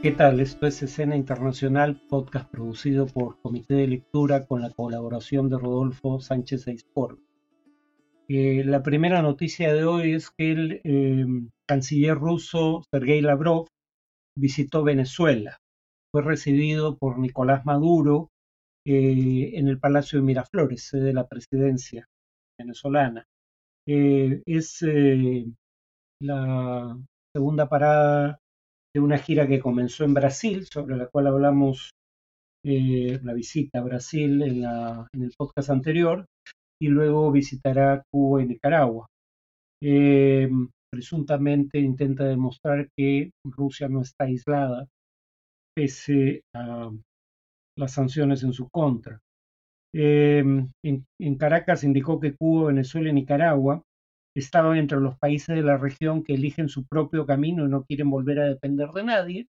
¿Qué tal? Esto es Escena Internacional, podcast producido por Comité de Lectura con la colaboración de Rodolfo Sánchez Eisport. Eh, la primera noticia de hoy es que el eh, canciller ruso Sergei Lavrov visitó Venezuela. Fue recibido por Nicolás Maduro eh, en el Palacio de Miraflores, sede de la presidencia venezolana. es la segunda parada de una gira que comenzó en Brasil, sobre la cual hablamos eh, la visita a Brasil en, el podcast anterior, y luego visitará Cuba y Nicaragua. Eh, presuntamente intenta demostrar que Rusia no está aislada pese a las sanciones en su contra. Eh, en, Caracas indicó que Cuba, Venezuela y Nicaragua estaban entre los países de la región que eligen su propio camino y no quieren volver a depender de nadie,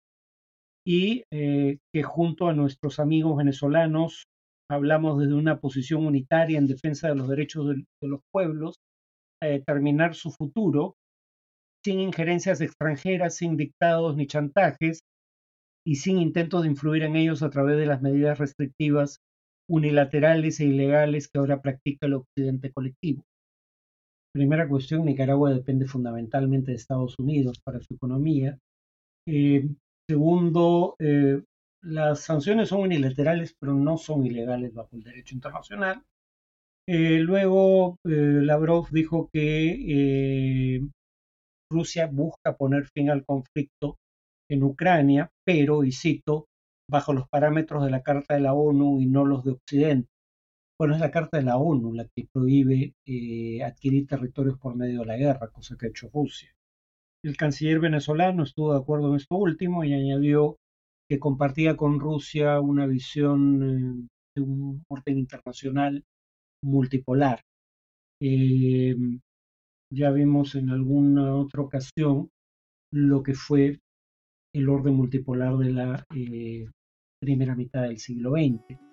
y eh, que junto a nuestros amigos venezolanos hablamos desde una posición unitaria en defensa de los derechos de, los pueblos a determinar su futuro sin injerencias extranjeras, sin dictados ni chantajes y sin intentos de influir en ellos a través de las medidas restrictivas unilaterales e ilegales que ahora practica el occidente colectivo. Primera cuestión, Nicaragua depende fundamentalmente de Estados Unidos para su economía. Eh, segundo, eh, las sanciones son unilaterales, pero no son ilegales bajo el derecho internacional. Eh, luego, Lavrov dijo que Rusia busca poner fin al conflicto en Ucrania, pero, y cito, bajo los parámetros de la Carta de la ONU y no los de Occidente. Bueno, es la Carta de la ONU la que prohíbe eh, adquirir territorios por medio de la guerra, cosa que ha hecho Rusia. El canciller venezolano estuvo de acuerdo en esto último y añadió que compartía con Rusia una visión eh, de un orden internacional multipolar. Eh, ya vimos en alguna otra ocasión lo que fue el orden multipolar de la primera mitad del siglo XX.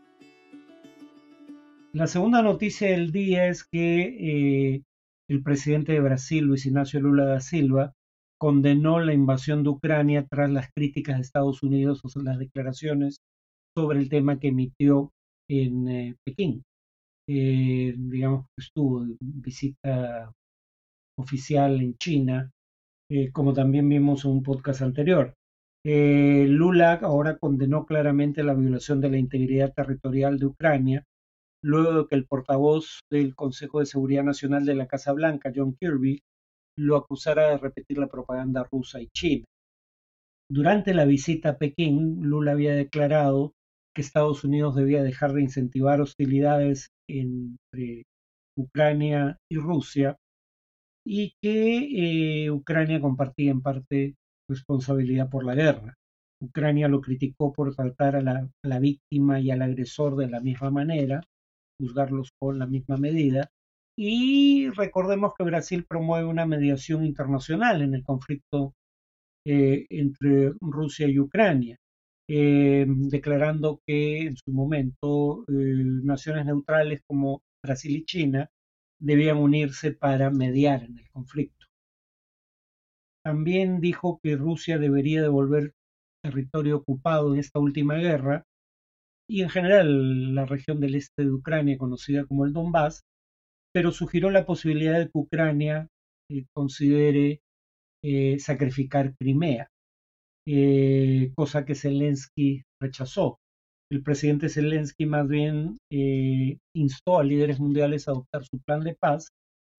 La segunda noticia del día es que eh, el presidente de Brasil, Luis Ignacio Lula da Silva, condenó la invasión de Ucrania tras las críticas de Estados Unidos o las declaraciones sobre el tema que emitió en eh, Pekín. Eh, digamos que estuvo visita oficial en China, como también vimos en un podcast anterior. Lula ahora condenó claramente la violación de la integridad territorial de Ucrania luego que el portavoz del Consejo de Seguridad Nacional de la Casa Blanca, John Kirby, lo acusara de repetir la propaganda rusa y china. Durante la visita a Pekín, Lula había declarado que Estados Unidos debía dejar de incentivar hostilidades entre Ucrania y Rusia y que eh, Ucrania compartía en parte responsabilidad por la guerra. Ucrania lo criticó por tratar a la víctima y al agresor de la misma manera juzgarlos con la misma medida. Y recordemos que Brasil promueve una mediación internacional en el conflicto eh, entre Rusia y Ucrania, eh, declarando que en su momento eh, naciones neutrales como Brasil y China debían unirse para mediar en el conflicto. También dijo que Rusia debería devolver territorio ocupado en esta última guerra y en general la región del este de Ucrania, conocida como el Donbass, pero sugirió la posibilidad de que Ucrania eh, considere eh, sacrificar Crimea, eh, cosa que Zelensky rechazó. El presidente Zelensky más bien instó a líderes mundiales a adoptar su plan de paz,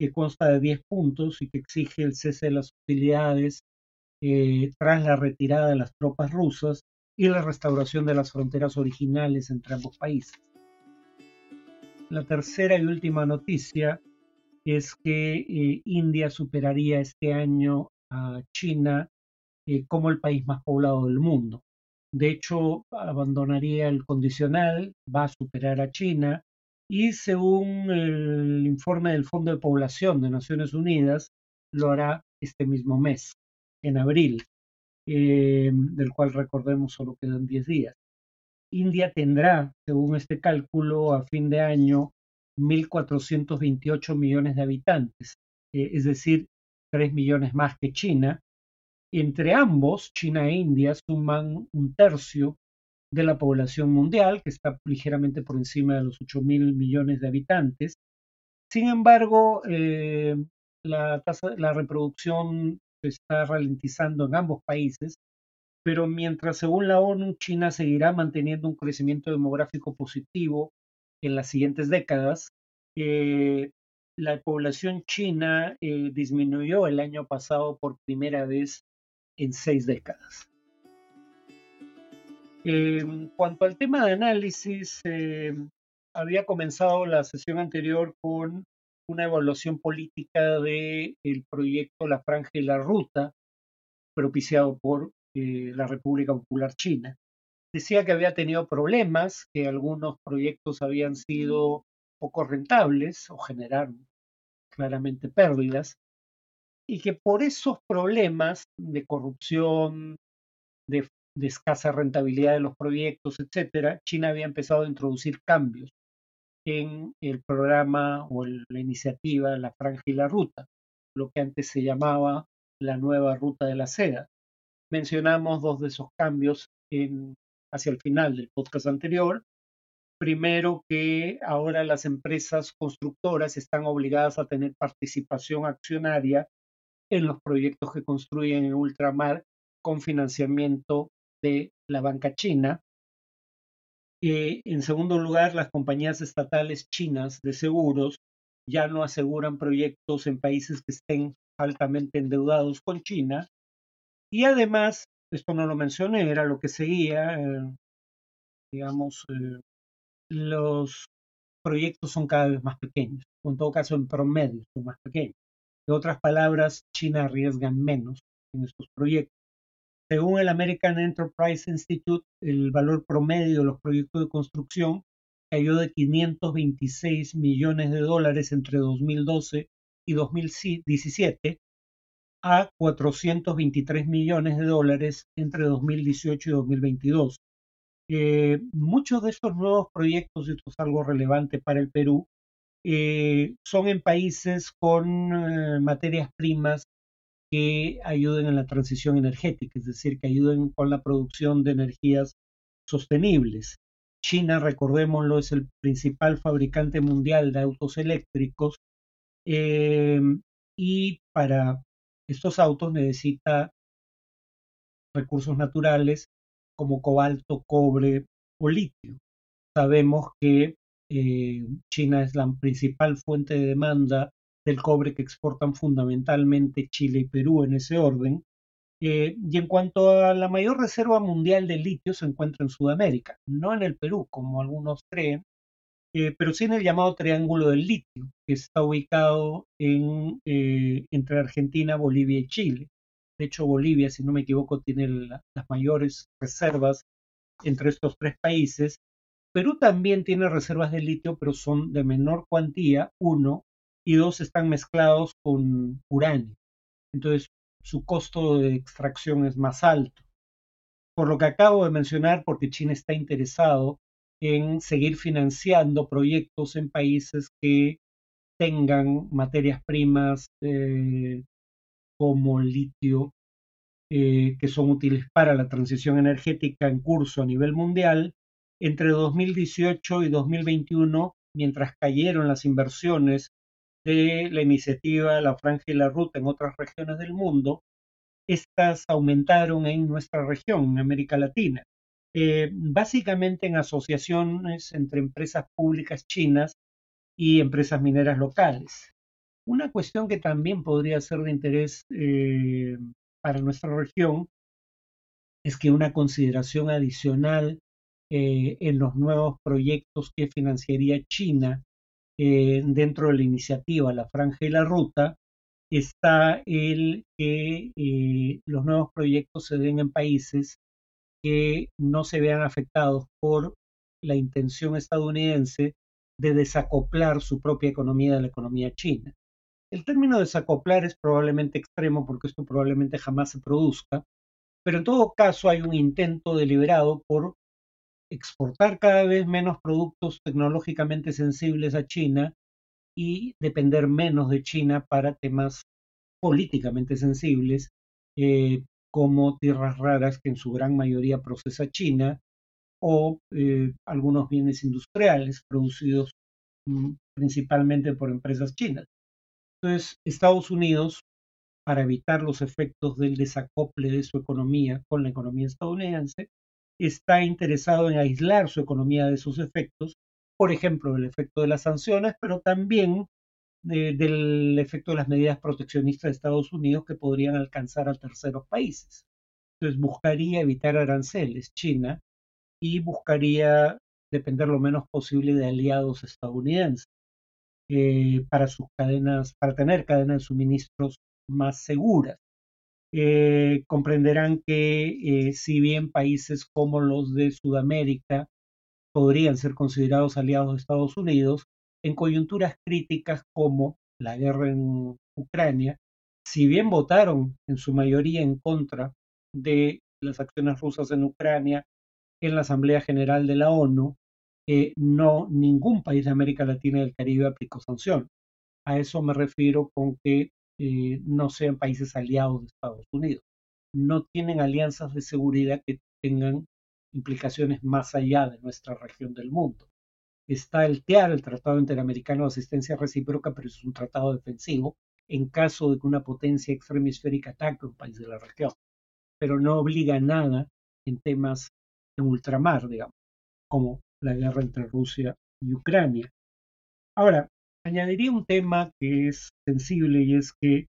que consta de 10 puntos y que exige el cese de las hostilidades tras la retirada de las tropas rusas y la restauración de las fronteras originales entre ambos países. La tercera y última noticia es que eh, India superaría este año a China eh, como el país más poblado del mundo. De hecho, abandonaría el condicional, va a superar a China y según el informe del Fondo de Población de Naciones Unidas, lo hará este mismo mes, en abril. Eh, del cual recordemos solo quedan 10 días. India tendrá, según este cálculo, a fin de año 1.428 millones de habitantes, eh, es decir, 3 millones más que China, Entre ambos, China e India suman un tercio de la población mundial, que está ligeramente por encima de los 8 mil millones de habitantes. Sin embargo, eh, la tasa, la reproducción está ralentizando en ambos países, pero mientras según la ONU China seguirá manteniendo un crecimiento demográfico positivo en las siguientes décadas, eh, la población china eh, disminuyó el año pasado por primera vez en seis décadas. En cuanto al tema de análisis, eh, había comenzado la sesión anterior con una evaluación política del el proyecto La Franja y la Ruta, propiciado por eh, la República Popular China. Decía que había tenido problemas, que algunos proyectos habían sido poco rentables o generaron claramente pérdidas, y que por esos problemas de corrupción, de, escasa rentabilidad de los proyectos, etcétera, China había empezado a introducir cambios en el programa o la iniciativa La Franja y la Ruta, lo que antes se llamaba la nueva ruta de la seda. Mencionamos dos de esos cambios hacia el final del podcast anterior. Primero que ahora las empresas constructoras están obligadas a tener participación accionaria en los proyectos que construyen en ultramar con financiamiento de la banca china. En segundo lugar, las compañías estatales chinas de seguros ya no aseguran proyectos en países que estén altamente endeudados con China. Y además, esto no lo mencioné, era lo que seguía, eh, digamos, eh, los proyectos son cada vez más pequeños, en todo caso en promedio son más pequeños. En otras palabras, China arriesga menos en estos proyectos. Según el American Enterprise Institute, el valor promedio de los proyectos de construcción cayó de 526 millones de dólares entre 2012 y 2017 a 423 millones de dólares entre 2018 y 2022. Eh, muchos de estos nuevos proyectos, y esto es algo relevante para el Perú, eh, son en países con eh, materias primas que ayuden en la transición energética, es decir, que ayuden con la producción de energías sostenibles. China, recordémoslo, es el principal fabricante mundial de autos eléctricos eh, y para estos autos necesita recursos naturales como cobalto, cobre o litio. Sabemos que eh, China es la principal fuente de demanda del cobre que exportan fundamentalmente Chile y Perú en ese orden. Eh, y en cuanto a la mayor reserva mundial de litio se encuentra en Sudamérica, no en el Perú, como algunos creen, eh, pero sí en el llamado Triángulo del Litio, que está ubicado en, entre Argentina, Bolivia y Chile. De hecho, Bolivia, si no me equivoco, tiene las mayores reservas entre estos tres países Perú también tiene reservas de litio, pero son de menor cuantía, uno, y dos están mezclados con uranio. Entonces, su costo de extracción es más alto. Por lo que acabo de mencionar, porque China está interesado en seguir financiando proyectos en países que tengan materias primas eh, como litio, eh, que son útiles para la transición energética en curso a nivel mundial entre 2018 y 2021, mientras cayeron las inversiones de la iniciativa La Franja y la Ruta en otras regiones del mundo, estas aumentaron en nuestra región, en América Latina, eh, básicamente en asociaciones entre empresas públicas chinas y empresas mineras locales. Una cuestión que también podría ser de interés eh, para nuestra región es que una consideración adicional eh, en los nuevos proyectos que financiaría China eh, dentro de la iniciativa La Franja y la Ruta, está el que eh, los nuevos proyectos se den en países que no se vean afectados por la intención estadounidense de desacoplar su propia economía de la economía china. El término desacoplar es probablemente extremo porque esto probablemente jamás se produzca, pero en todo caso hay un intento deliberado por exportar cada vez menos productos tecnológicamente sensibles a China y depender menos de China para temas políticamente sensibles, eh, como tierras raras que en su gran mayoría procesa China o eh, algunos bienes industriales producidos mm, principalmente por empresas chinas. Entonces, Estados Unidos, para evitar los efectos del desacople de su economía con la economía estadounidense, está interesado en aislar su economía de esos efectos, por ejemplo, del efecto de las sanciones, pero también del efecto de las medidas proteccionistas de Estados Unidos que podrían alcanzar a terceros países. Entonces buscaría evitar aranceles China y buscaría depender lo menos posible de aliados estadounidenses eh, para sus cadenas, para tener cadenas de suministros más seguras. Eh, comprenderán que eh, si bien países como los de Sudamérica podrían ser considerados aliados de Estados Unidos, en coyunturas críticas como la guerra en Ucrania, si bien votaron en su mayoría en contra de las acciones rusas en Ucrania en la Asamblea General de la ONU, eh, no ningún país de América Latina y del Caribe aplicó sanción. A eso me refiero con que eh, no sean países aliados de Estados Unidos. No tienen alianzas de seguridad que tengan implicaciones más allá de nuestra región del mundo está el TEAR, el Tratado Interamericano de Asistencia Recíproca, pero es un tratado defensivo en caso de que una potencia extremisférica ataque un país de la región, pero no obliga a nada en temas de ultramar, digamos, como la guerra entre Rusia y Ucrania. Ahora, añadiría un tema que es sensible y es que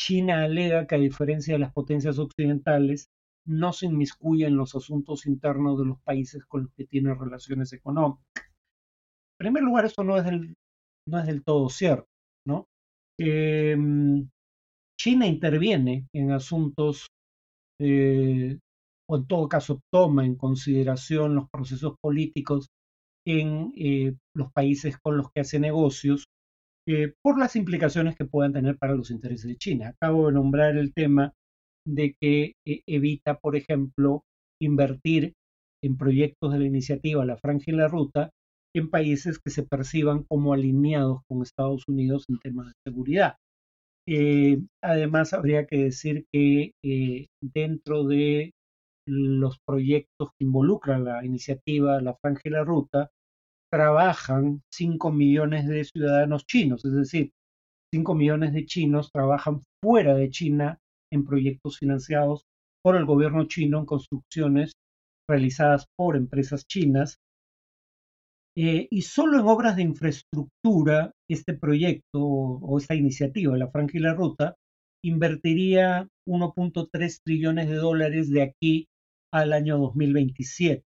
China alega que a diferencia de las potencias occidentales, no se inmiscuye en los asuntos internos de los países con los que tiene relaciones económicas. En primer lugar, eso no es del, no es del todo cierto, ¿no? Em, China interviene en asuntos, eh, o en todo caso toma en consideración los procesos políticos en eh, los países con los que hace negocios, eh, por las implicaciones que puedan tener para los intereses de China. Acabo de nombrar el tema de que evita, por ejemplo, invertir en proyectos de la iniciativa La Franja y la Ruta en países que se perciban como alineados con Estados Unidos en temas de seguridad. Eh, además, habría que decir que eh, dentro de los proyectos que involucran la iniciativa La Franja y la Ruta, trabajan 5 millones de ciudadanos chinos, es decir, 5 millones de chinos trabajan fuera de China en proyectos financiados por el gobierno chino en construcciones realizadas por empresas chinas eh, y solo en obras de infraestructura, este proyecto o esta iniciativa, la Franja y la Ruta, invertiría 1.3 trillones de dólares de aquí al año 2027.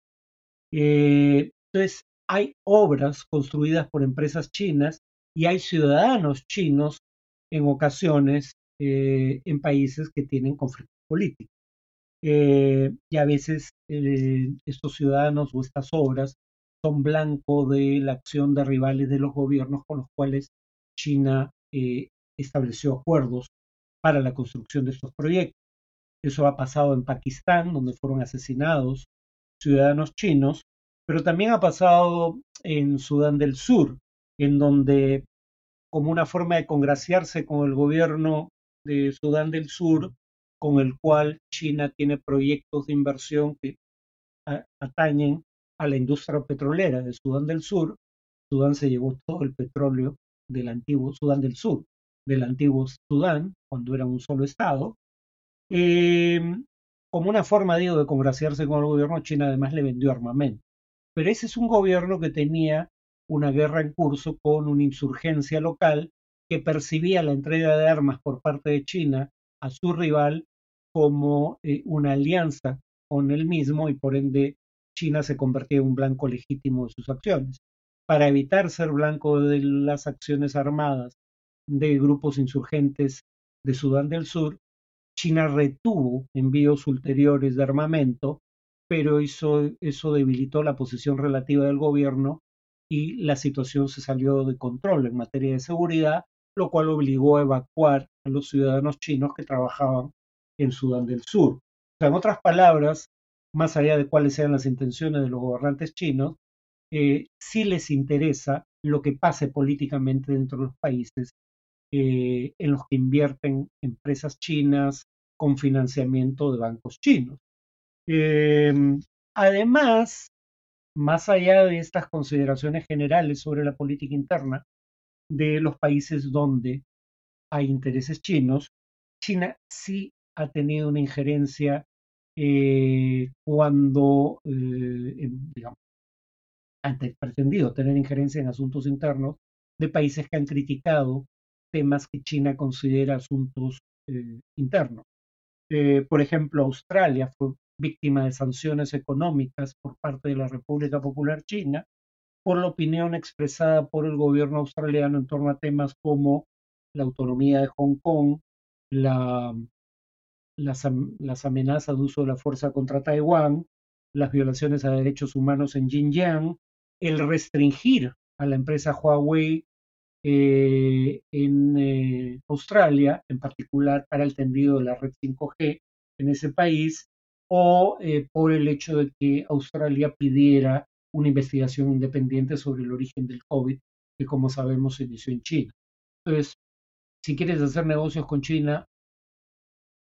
Eh, entonces, hay obras construidas por empresas chinas y hay ciudadanos chinos en ocasiones eh, en países que tienen conflictos políticos. y a veces estos ciudadanos o estas obras son blanco de la acción de rivales de los gobiernos con los cuales China eh, estableció acuerdos para la construcción de estos proyectos. Eso ha pasado en Pakistán, donde fueron asesinados ciudadanos chinos, pero también ha pasado en Sudán del Sur, en donde como una forma de congraciarse con el gobierno de Sudán del Sur, con el cual China tiene proyectos de inversión que atañen a la industria petrolera de Sudán del Sur. Sudán se llevó todo el petróleo del antiguo Sudán del Sur, del antiguo Sudán, cuando era un solo estado. Eh, como una forma, digo, de congraciarse con el gobierno, China además le vendió armamento. Pero ese es un gobierno que tenía una guerra en curso con una insurgencia local que percibía la entrega de armas por parte de China a su rival como eh, una alianza con él mismo y por ende China se convertía en un blanco legítimo de sus acciones. Para evitar ser blanco de las acciones armadas de grupos insurgentes de Sudán del Sur, China retuvo envíos ulteriores de armamento, pero eso, debilitó la posición relativa del gobierno y la situación se salió de control en materia de seguridad, lo cual obligó a evacuar a los ciudadanos chinos que trabajaban en Sudán del Sur. O sea, en otras palabras, más allá de cuáles sean las intenciones de los gobernantes chinos, eh, sí les interesa lo que pase políticamente dentro de los países eh, en los que invierten empresas chinas con financiamiento de bancos chinos. Em, además, más allá de estas consideraciones generales sobre la política interna de los países donde hay intereses chinos, China sí ha tenido una injerencia eh, cuando, eh, digamos, ha pretendido tener injerencia en asuntos internos de países que han criticado temas que China considera asuntos eh, internos. por ejemplo, Australia fue víctima de sanciones económicas por parte de la República Popular China por la opinión expresada por el gobierno australiano en torno a temas como la autonomía de Hong Kong, la, las, las, amenazas de uso de la fuerza contra Taiwán, las violaciones a derechos humanos en Xinjiang, el restringir a la empresa Huawei eh, en eh, Australia, en particular para el tendido de la red 5G en ese país, o eh, por el hecho de que Australia pidiera una investigación independiente sobre el origen del COVID, que como sabemos se inició en China. Entonces, si quieres hacer negocios con China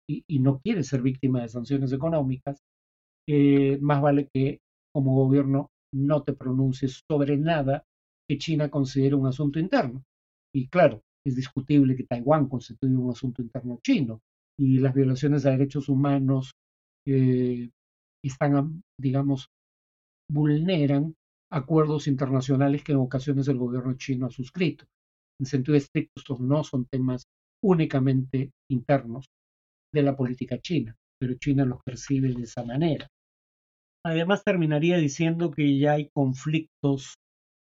y, no quieres ser víctima de sanciones económicas, eh, más vale que como gobierno no te pronuncies sobre nada que China considere un asunto interno. Y claro, es discutible que Taiwán constituye un asunto interno chino y las violaciones a derechos humanos eh, están, digamos, vulneran acuerdos internacionales que en ocasiones el gobierno chino ha suscrito. En sentido estricto, estos no son temas únicamente internos de la política china, pero China los percibe de esa manera. Además, terminaría diciendo que ya hay conflictos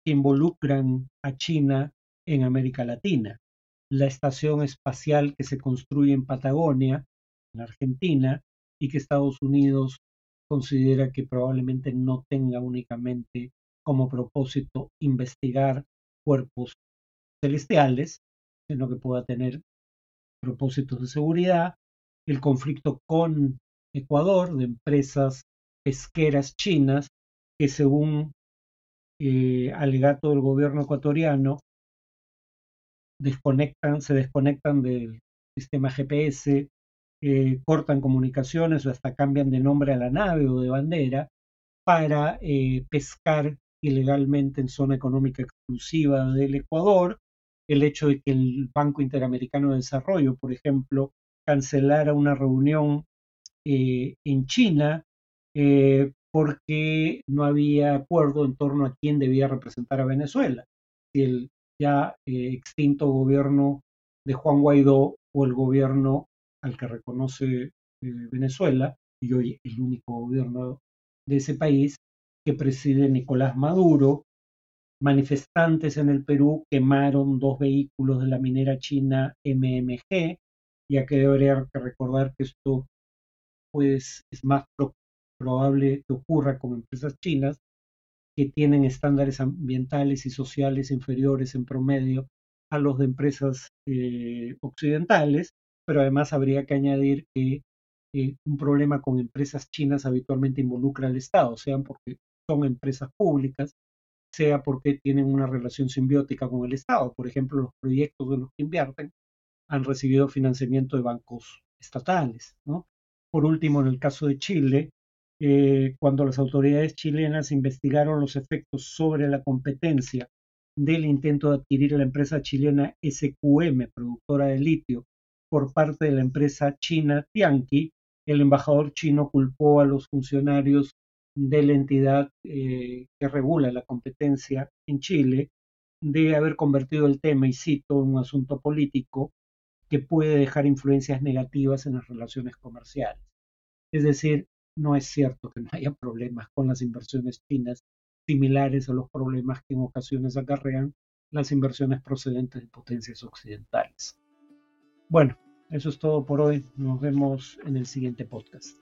que involucran a China en América Latina. La estación espacial que se construye en Patagonia, en Argentina, y que Estados Unidos considera que probablemente no tenga únicamente como propósito investigar cuerpos celestiales, sino que pueda tener propósitos de seguridad, el conflicto con Ecuador de empresas pesqueras chinas que según eh, alegato del gobierno ecuatoriano desconectan, se desconectan del sistema GPS, eh, cortan comunicaciones o hasta cambian de nombre a la nave o de bandera para eh, pescar ilegalmente en zona económica exclusiva del Ecuador, el hecho de que el Banco Interamericano de Desarrollo, por ejemplo, cancelara una reunión eh, en China porque no había acuerdo en torno a quién debía representar a Venezuela, si el ya extinto gobierno de Juan Guaidó o el gobierno al que reconoce eh, Venezuela, y hoy el único gobierno de ese país, que preside Nicolás Maduro. Manifestantes en el Perú quemaron dos vehículos de la minera china MMG, ya que debería recordar que esto pues, es más probable que ocurra con empresas chinas que tienen estándares ambientales y sociales inferiores en promedio a los de empresas eh, occidentales pero además habría que añadir que eh, un problema con empresas chinas habitualmente involucra al Estado, sean porque son empresas públicas, sea porque tienen una relación simbiótica con el Estado. Por ejemplo, los proyectos de los que invierten han recibido financiamiento de bancos estatales. Por último, en el caso de Chile, eh, cuando las autoridades chilenas investigaron los efectos sobre la competencia del intento de adquirir la empresa chilena SQM, productora de litio, por parte de la empresa china Tianqi, el embajador chino culpó a los funcionarios de la entidad eh, que regula la competencia en Chile de haber convertido el tema, y cito, en un asunto político que puede dejar influencias negativas en las relaciones comerciales. Es decir, no es cierto que no haya problemas con las inversiones chinas similares a los problemas que en ocasiones acarrean las inversiones procedentes de potencias occidentales. Bueno, eso es todo por hoy. Nos vemos en el siguiente podcast.